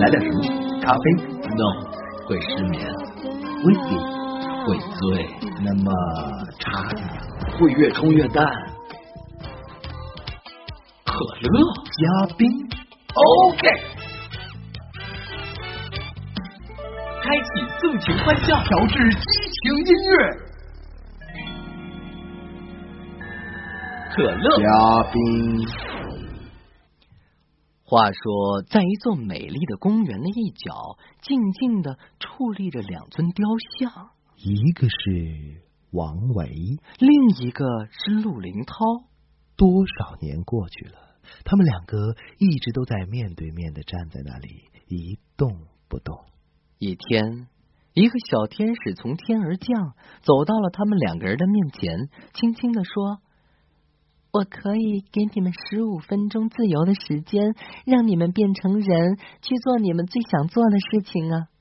来点什么？咖啡？No，会失眠。威士忌会醉。那么茶呢？会越冲越淡。可乐加冰。OK。开启纵情欢笑，调制激情音乐。可乐加冰。话说，在一座美丽的公园的一角，静静的矗立着两尊雕像，一个是王维，另一个是陆林涛。多少年过去了，他们两个一直都在面对面的站在那里，一动不动。一天，一个小天使从天而降，走到了他们两个人的面前，轻轻的说。我可以给你们十五分钟自由的时间，让你们变成人，去做你们最想做的事情啊！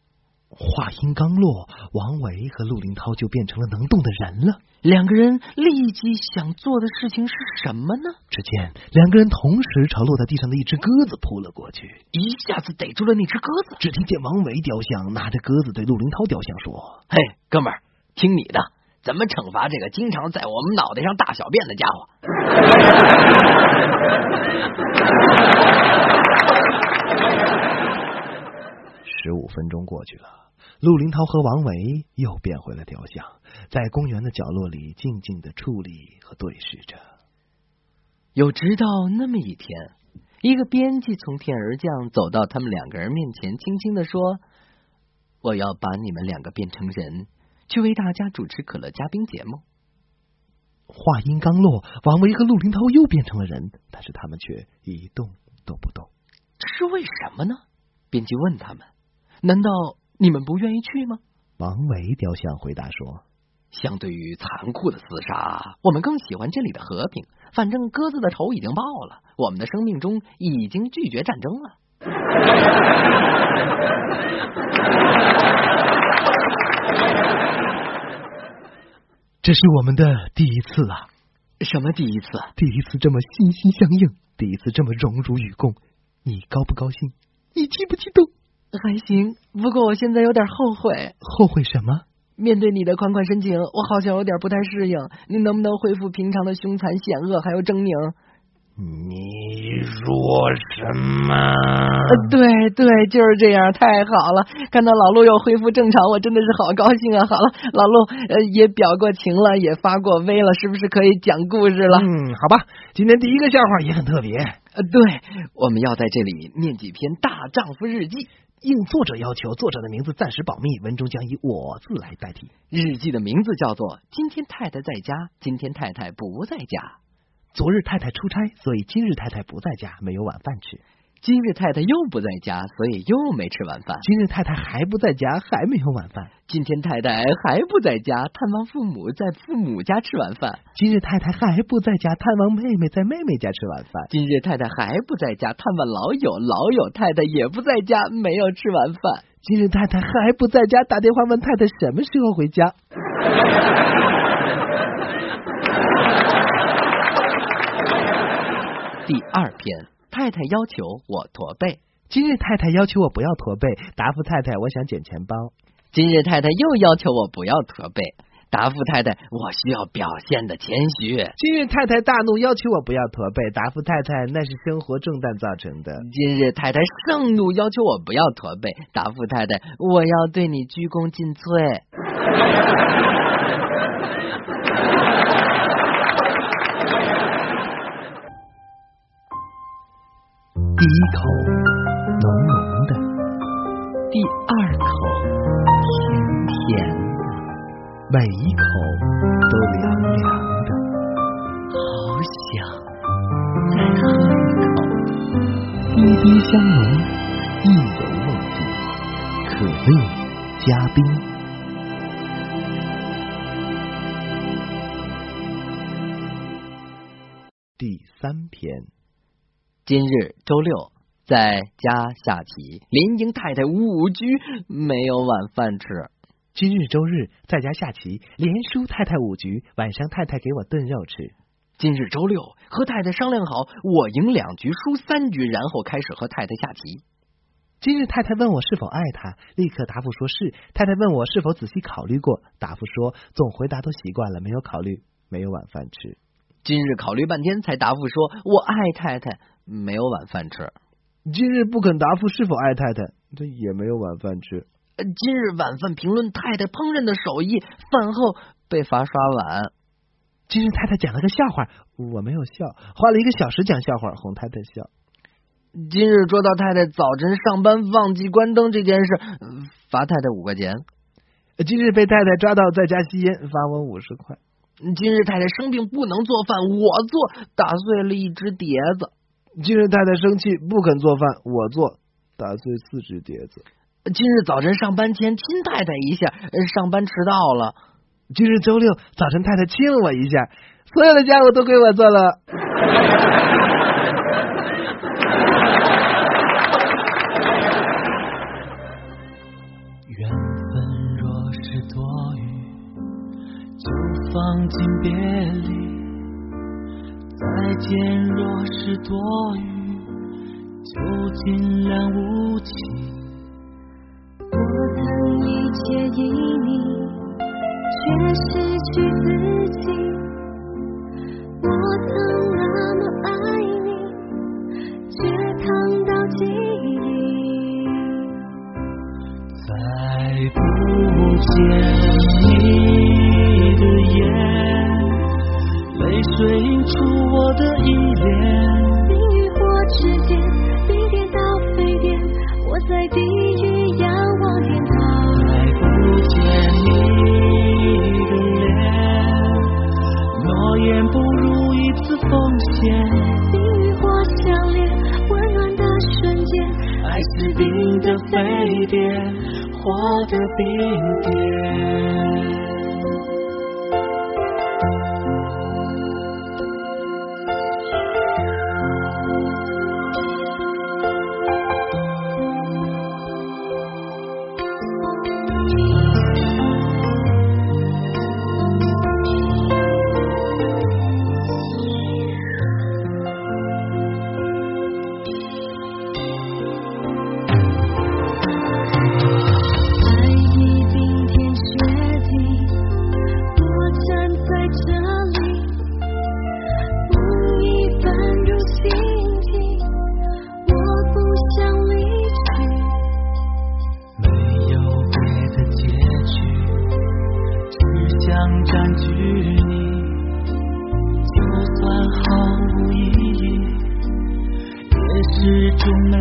话音刚落，王维和陆林涛就变成了能动的人了。两个人立即想做的事情是什么呢？只见两个人同时朝落在地上的一只鸽子扑了过去，一下子逮住了那只鸽子。只听见王维雕像拿着鸽子对陆林涛雕像说：“嘿，哥们儿，听你的。”怎么惩罚这个经常在我们脑袋上大小便的家伙？十五分钟过去了，陆林涛和王维又变回了雕像，在公园的角落里静静的矗立和对视着。有直到那么一天，一个编辑从天而降，走到他们两个人面前，轻轻的说：“我要把你们两个变成人。”去为大家主持可乐嘉宾节目。话音刚落，王维和陆林涛又变成了人，但是他们却一动都不动。这是为什么呢？编辑问他们：“难道你们不愿意去吗？”王维雕像回答说：“相对于残酷的厮杀，我们更喜欢这里的和平。反正鸽子的仇已经报了，我们的生命中已经拒绝战争了。”这是我们的第一次啊！什么第一次？第一次这么心心相印，第一次这么荣辱与共，你高不高兴？你激不激动？还行，不过我现在有点后悔。后悔什么？面对你的款款深情，我好像有点不太适应。你能不能恢复平常的凶残险恶，还有狰狞？你说什么？对对，就是这样，太好了！看到老陆又恢复正常，我真的是好高兴啊！好了，老陆呃也表过情了，也发过威了，是不是可以讲故事了？嗯，好吧，今天第一个笑话也很特别。呃，对，我们要在这里念几篇大丈夫日记，应作者要求，作者的名字暂时保密，文中将以我字来代替。日记的名字叫做《今天太太在家》，今天太太不在家。昨日太太出差，所以今日太太不在家，没有晚饭吃。今日太太又不在家，所以又没吃晚饭。今日太太还不在家，还没有晚饭。今天太太还不在家，探望父母，在父母家吃晚饭。今日太太还不在家，探望妹妹，在妹妹家吃晚饭。今日太太还不在家，探望老友，老友太太也不在家，没有吃晚饭。今日太太还不在家，打电话问太太什么时候回家。第二篇，太太要求我驼背。今日太太要求我不要驼背，答复太太我想捡钱包。今日太太又要求我不要驼背，答复太太我需要表现的谦虚。今日太太大怒，要求我不要驼背，答复太太那是生活重担造成的。今日太太盛怒，要求我不要驼背，答复太太我要对你鞠躬尽瘁。第一口浓浓的，第二口甜甜的，每一口都凉凉的，好想再喝一口。滴滴香浓，意犹未尽，可乐加冰。第三篇。今日周六，在家下棋，连赢太太五局，没有晚饭吃。今日周日，在家下棋，连输太太五局，晚上太太给我炖肉吃。今日周六，和太太商量好，我赢两局，输三局，然后开始和太太下棋。今日太太问我是否爱她，立刻答复说是。太太问我是否仔细考虑过，答复说总回答都习惯了，没有考虑，没有晚饭吃。今日考虑半天才答复说我爱太太，没有晚饭吃。今日不肯答复是否爱太太，这也没有晚饭吃。今日晚饭评论太太烹饪的手艺，饭后被罚刷碗。今日太太讲了个笑话，我没有笑，花了一个小时讲笑话哄太太笑。今日捉到太太早晨上班忘记关灯这件事，罚太太五块钱。今日被太太抓到在家吸烟，罚我五十块。今日太太生病不能做饭，我做，打碎了一只碟子。今日太太生气不肯做饭，我做，打碎四只碟子。今日早晨上班前亲太太一下，上班迟到了。今日周六早晨太太亲了我一下，所有的家务都归我做了。缘分若是多余，就放进别离；再见若是多余，就尽量无情。你的沸点，我的冰点。想占据你。就算毫无意义，也是种美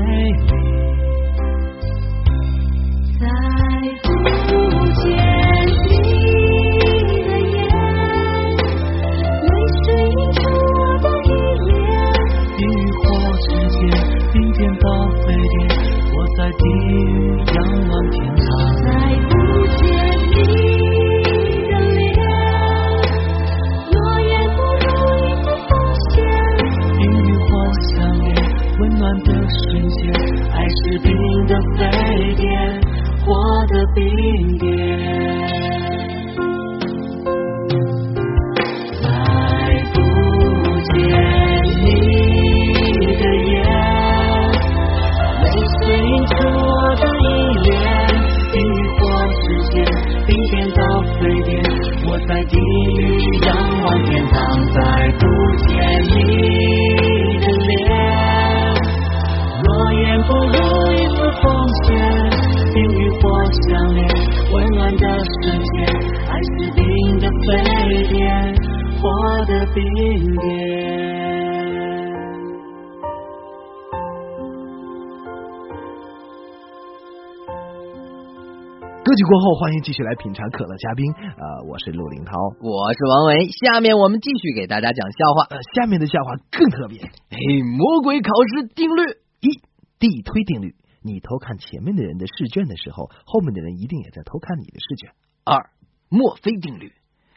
过后，欢迎继续来品尝可乐嘉宾。呃，我是陆林涛。我是王维，下面我们继续给大家讲笑话。呃，下面的笑话更特别。嘿，魔鬼考试定律一，地推定律。你偷看前面的人的试卷的时候，后面的人一定也在偷看你的试卷。二，墨菲定律。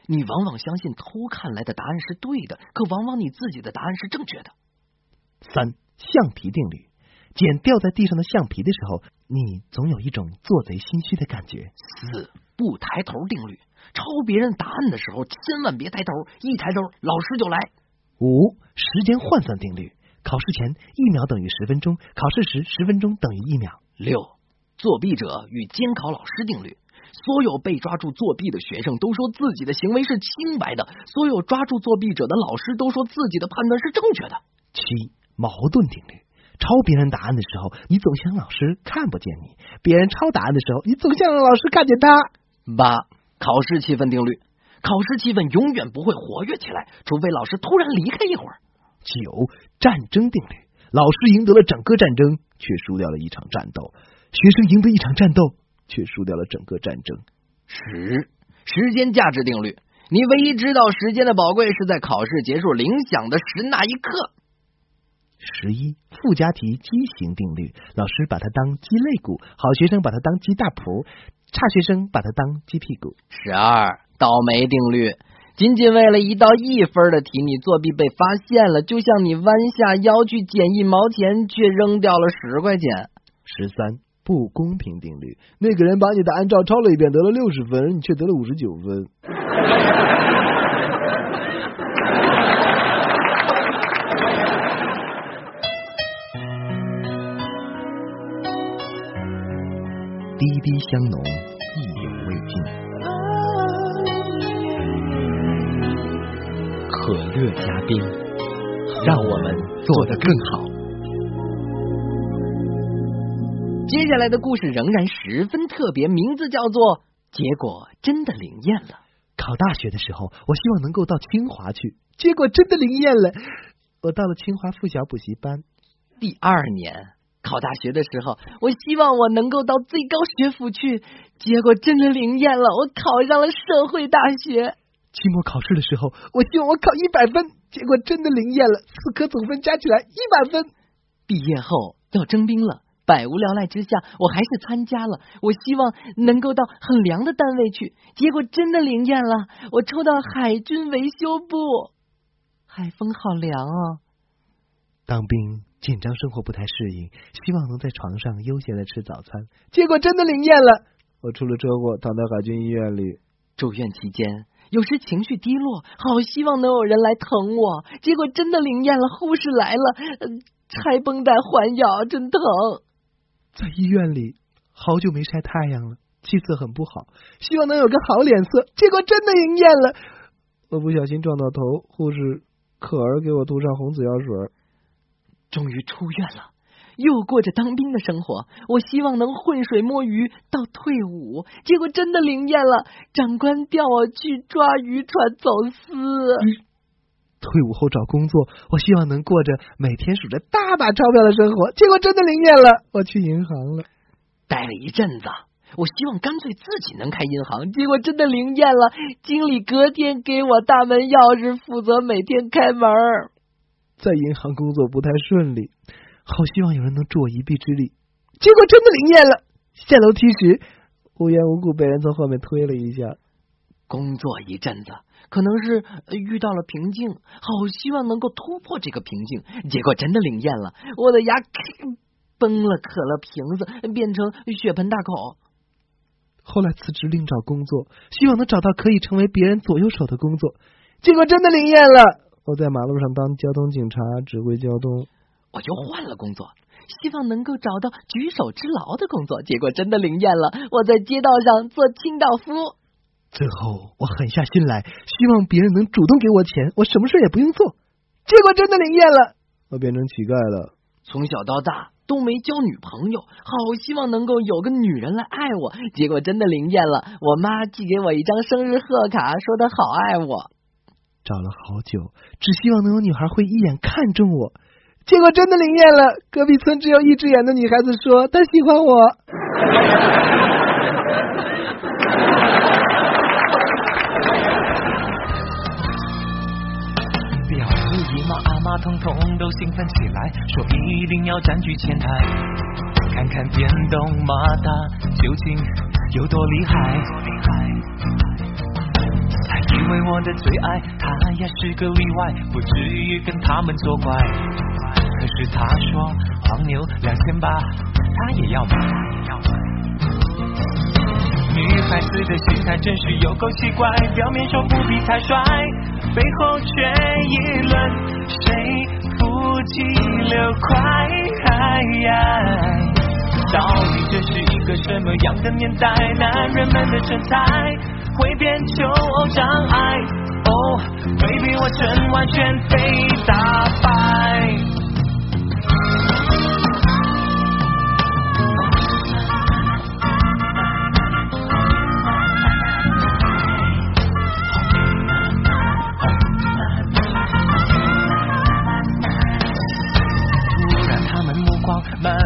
你往往相信偷看来的答案是对的，可往往你自己的答案是正确的。三，橡皮定律。捡掉在地上的橡皮的时候，你总有一种做贼心虚的感觉。四，不抬头定律。抄别人答案的时候，千万别抬头，一抬头老师就来。五、时间换算定律。考试前一秒等于十分钟，考试时十分钟等于一秒。六、作弊者与监考老师定律。所有被抓住作弊的学生都说自己的行为是清白的，所有抓住作弊者的老师都说自己的判断是正确的。七、矛盾定律。抄别人答案的时候，你总想老师看不见你；别人抄答案的时候，你总想让老师看见他。八、考试气氛定律。考试气氛永远不会活跃起来，除非老师突然离开一会儿。九、战争定律。老师赢得了整个战争，却输掉了一场战斗；学生赢得一场战斗。却输掉了整个战争。十时间价值定律，你唯一知道时间的宝贵是在考试结束铃响的时那一刻。十一附加题畸形定律，老师把它当鸡肋骨，好学生把它当鸡大脯，差学生把它当鸡屁股。十二倒霉定律，仅仅为了一道一分的题，你作弊被发现了，就像你弯下腰去捡一毛钱，却扔掉了十块钱。十三。不公平定律，那个人把你的按照抄了一遍，得了六十分，你却得了五十九分。滴滴香浓，意犹未尽。可乐加冰，让我们做得更好。接下来的故事仍然十分特别，名字叫做《结果真的灵验了》。考大学的时候，我希望能够到清华去，结果真的灵验了。我到了清华附小补习班。第二年考大学的时候，我希望我能够到最高学府去，结果真的灵验了，我考上了社会大学。期末考试的时候，我希望我考一百分，结果真的灵验了，四科总分加起来一百分。毕业后要征兵了。百无聊赖之下，我还是参加了。我希望能够到很凉的单位去，结果真的灵验了，我抽到海军维修部。海风好凉啊！当兵紧张，生活不太适应，希望能在床上悠闲的吃早餐，结果真的灵验了。我出了车祸，躺在海军医院里住院期间，有时情绪低落，好希望能有人来疼我，结果真的灵验了。护士来了，拆绷带换药，真疼。在医院里，好久没晒太阳了，气色很不好，希望能有个好脸色。结果真的应验了，我不小心撞到头，护士可儿给我涂上红紫药水。终于出院了，又过着当兵的生活。我希望能浑水摸鱼到退伍，结果真的灵验了，长官调我去抓渔船走私。退伍后找工作，我希望能过着每天数着大把钞票的生活。结果真的灵验了，我去银行了，待了一阵子，我希望干脆自己能开银行。结果真的灵验了，经理隔天给我大门钥匙，负责每天开门。在银行工作不太顺利，好希望有人能助我一臂之力。结果真的灵验了，下楼梯时无缘无故被人从后面推了一下。工作一阵子。可能是遇到了瓶颈，好希望能够突破这个瓶颈，结果真的灵验了，我的牙崩了，可乐瓶子变成血盆大口。后来辞职另找工作，希望能找到可以成为别人左右手的工作，结果真的灵验了，我在马路上当交通警察，指挥交通。我就换了工作，希望能够找到举手之劳的工作，结果真的灵验了，我在街道上做清道夫。最后，我狠下心来，希望别人能主动给我钱，我什么事也不用做。结果真的灵验了，我变成乞丐了。从小到大都没交女朋友，好希望能够有个女人来爱我。结果真的灵验了，我妈寄给我一张生日贺卡，说她好爱我。找了好久，只希望能有女孩会一眼看中我。结果真的灵验了，隔壁村只有一只眼的女孩子说她喜欢我。马通通都兴奋起来，说一定要占据前台，看看电动马达究竟有多厉害。因为我的最爱，他也是个例外，不至于跟他们作怪。可是他说黄牛两千八，他也要买。女孩子的心态真是有够奇怪，表面说不比他帅，背后却议论。谁腹肌流快？到底这是一个什么样的年代？男人们的身材会变求偶障碍。哦，baby，我真完全被打败。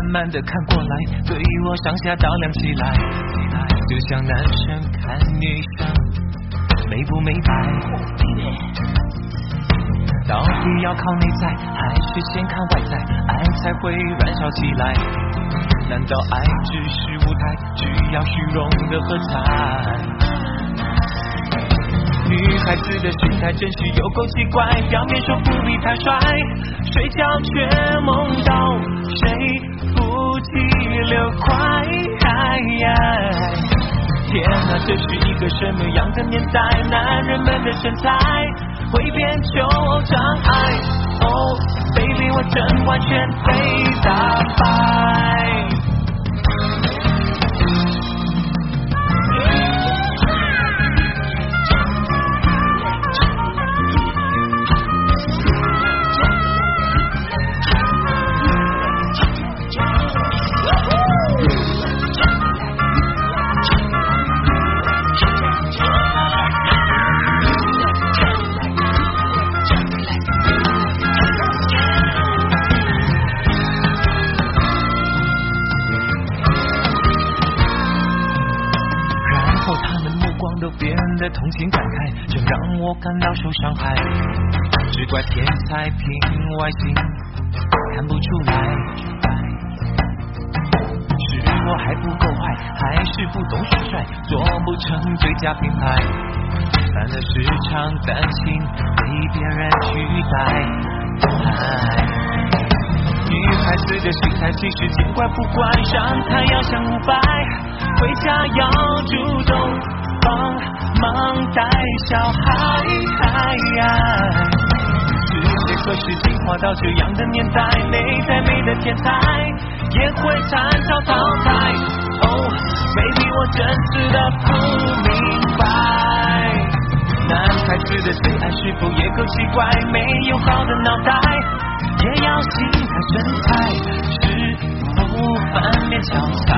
慢慢的看过来，对我上下打量起来，就像男生看女生美不美白。到底要靠内在，还是先看外在，爱才会燃烧起来？难道爱只是舞台，需要虚荣的喝彩？女孩子的身材真是有够奇怪，表面说不必太帅，睡觉却梦到谁急流快。天哪，这是一个什么样的年代？男人们的身材会变求障碍。哦，baby，我真完全被打败。受伤害。只怪天才凭外形看不出来，是我还不够坏，还是不懂耍帅，做不成最佳品牌，反而时常担心被别人取代。女孩子的心态其实见怪不怪，上台要像五百，回家要主动帮忙带小孩。世界何时进化到这样的年代？内在美的天才也会惨遭淘汰。哦，baby，我真是的不明白。男孩子的最爱是否也够奇怪？没有好的脑袋，也要心态身材，是否翻脸小菜？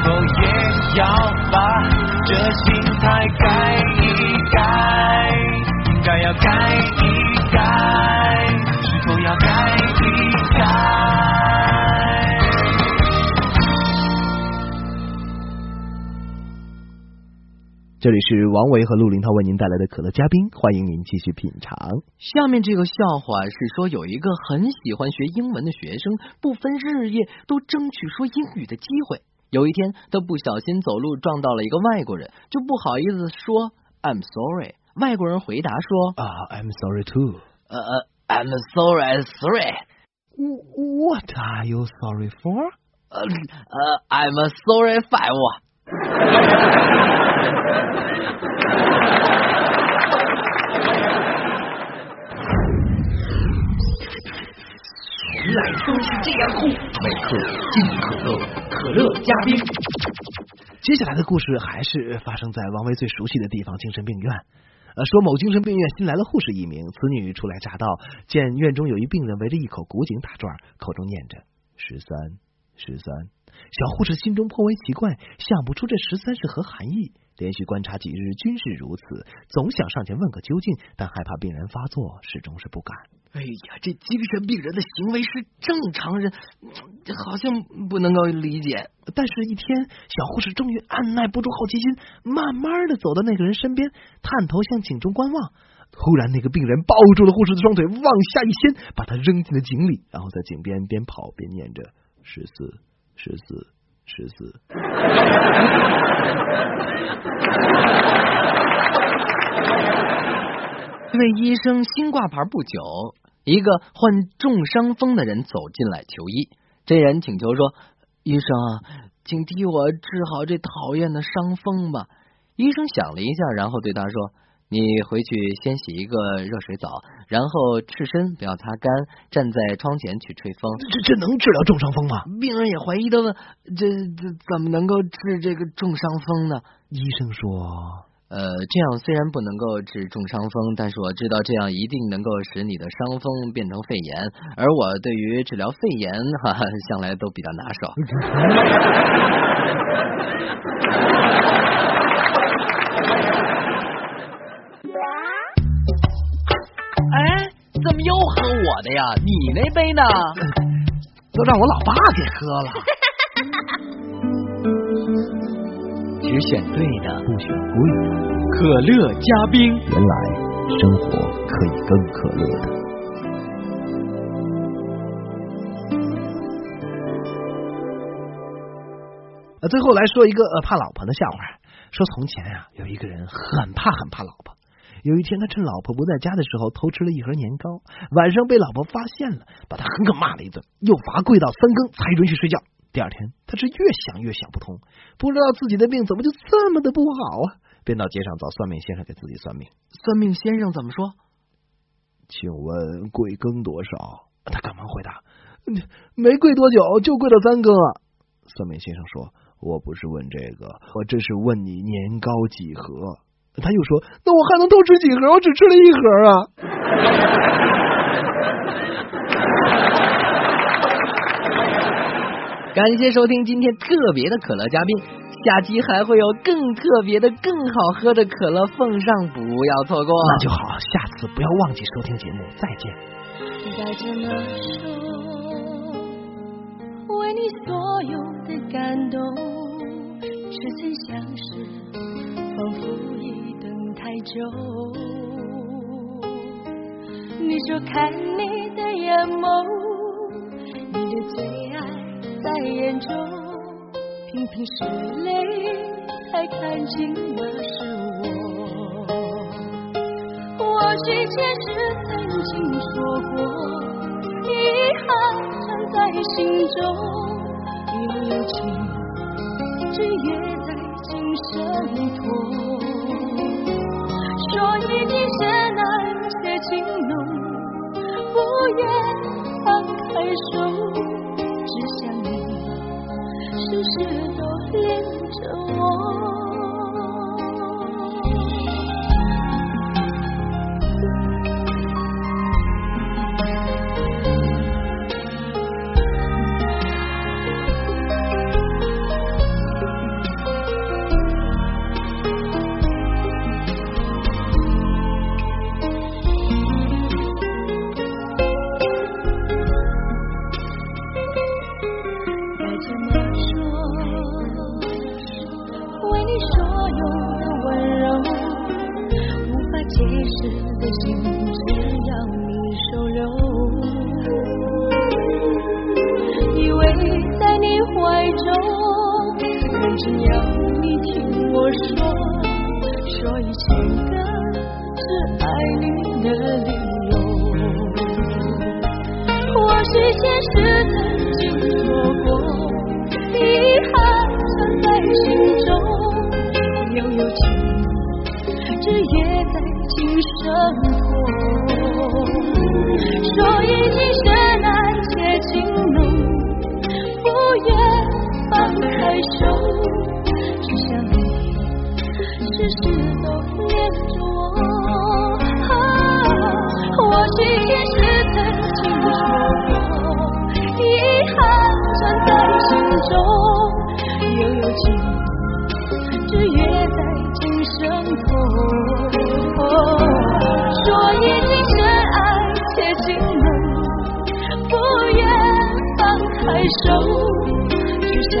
是否也要把这心态改一改？应该要改一改，是否要改一改？这里是王维和陆林涛为您带来的可乐嘉宾，欢迎您继续品尝。下面这个笑话是说，有一个很喜欢学英文的学生，不分日夜都争取说英语的机会。有一天，他不小心走路撞到了一个外国人，就不好意思说 "I'm sorry"。外国人回答说啊、i m sorry too. 呃呃，I'm sorry, three。What are you sorry for? 呃呃，I'm sorry five。原来都是这样酷，每克尽可乐，可乐加冰。接下来的故事还是发生在王维最熟悉的地方——精神病院。呃，说某精神病院新来了护士一名，此女初来乍到，见院中有一病人围着一口古井打转，口中念着十三十三。小护士心中颇为奇怪，想不出这十三是何含义。连续观察几日，均是如此，总想上前问个究竟，但害怕病人发作，始终是不敢。哎呀，这精神病人的行为是正常人，好像不能够理解。但是，一天，小护士终于按耐不住好奇心，慢慢的走到那个人身边，探头向井中观望。突然，那个病人抱住了护士的双腿，往下一掀，把他扔进了井里，然后在井边边跑边念着十四、十四、十四。这位医生新挂牌不久，一个患重伤风的人走进来求医。这人请求说：“医生啊，请替我治好这讨厌的伤风吧。”医生想了一下，然后对他说：“你回去先洗一个热水澡，然后赤身不要擦干，站在窗前去吹风。这这能治疗重伤风吗？病人也怀疑的问：这这怎么能够治这个重伤风呢？医生说，呃，这样虽然不能够治重伤风，但是我知道这样一定能够使你的伤风变成肺炎，而我对于治疗肺炎哈哈向来都比较拿手。哎，怎么又喝我的呀？你那杯呢？都让我老爸给喝了。只选对的，不选贵的，可乐加冰。原来生活可以更可乐的。呃，最后来说一个呃怕老婆的笑话。说从前呀、有一个人很怕很怕老婆。有一天，他趁老婆不在家的时候偷吃了一盒年糕，晚上被老婆发现了，把他狠狠骂了一顿，又罚跪到三更才允许睡觉。第二天，他是越想越想不通，不知道自己的病怎么就这么的不好啊，便到街上找算命先生给自己算命。算命先生怎么说？请问贵庚多少？他赶忙回答：“嗯没跪多久，就跪了三更啊。”算命先生说：“我不是问这个，我这是问你年糕几何。”他又说：“那我还能多吃几盒？我只吃了一盒啊。感谢收听今天特别的可乐嘉宾，下期还会有更特别的、更好喝的可乐奉上，不要错过。那就好，下次不要忘记收听节目。再见。带着那首为你所有的感动，似曾相识，仿佛已等太久。你说看你的眼眸，你的最爱在眼中，频频拭泪才看清那是我。或许前世曾经说过，遗憾藏在心中，又有情只约在今生托。说已经深爱且情浓，不愿放开手，是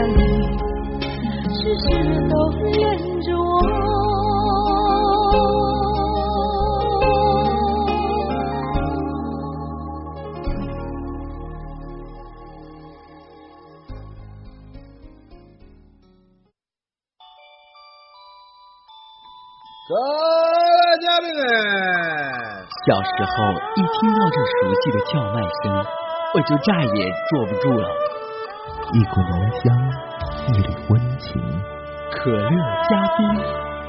想你时时都恋着我。各嘉宾们，小时候一听到这熟悉的叫卖声，我就再也坐不住了。一股浓香，一缕温情。可乐加冰。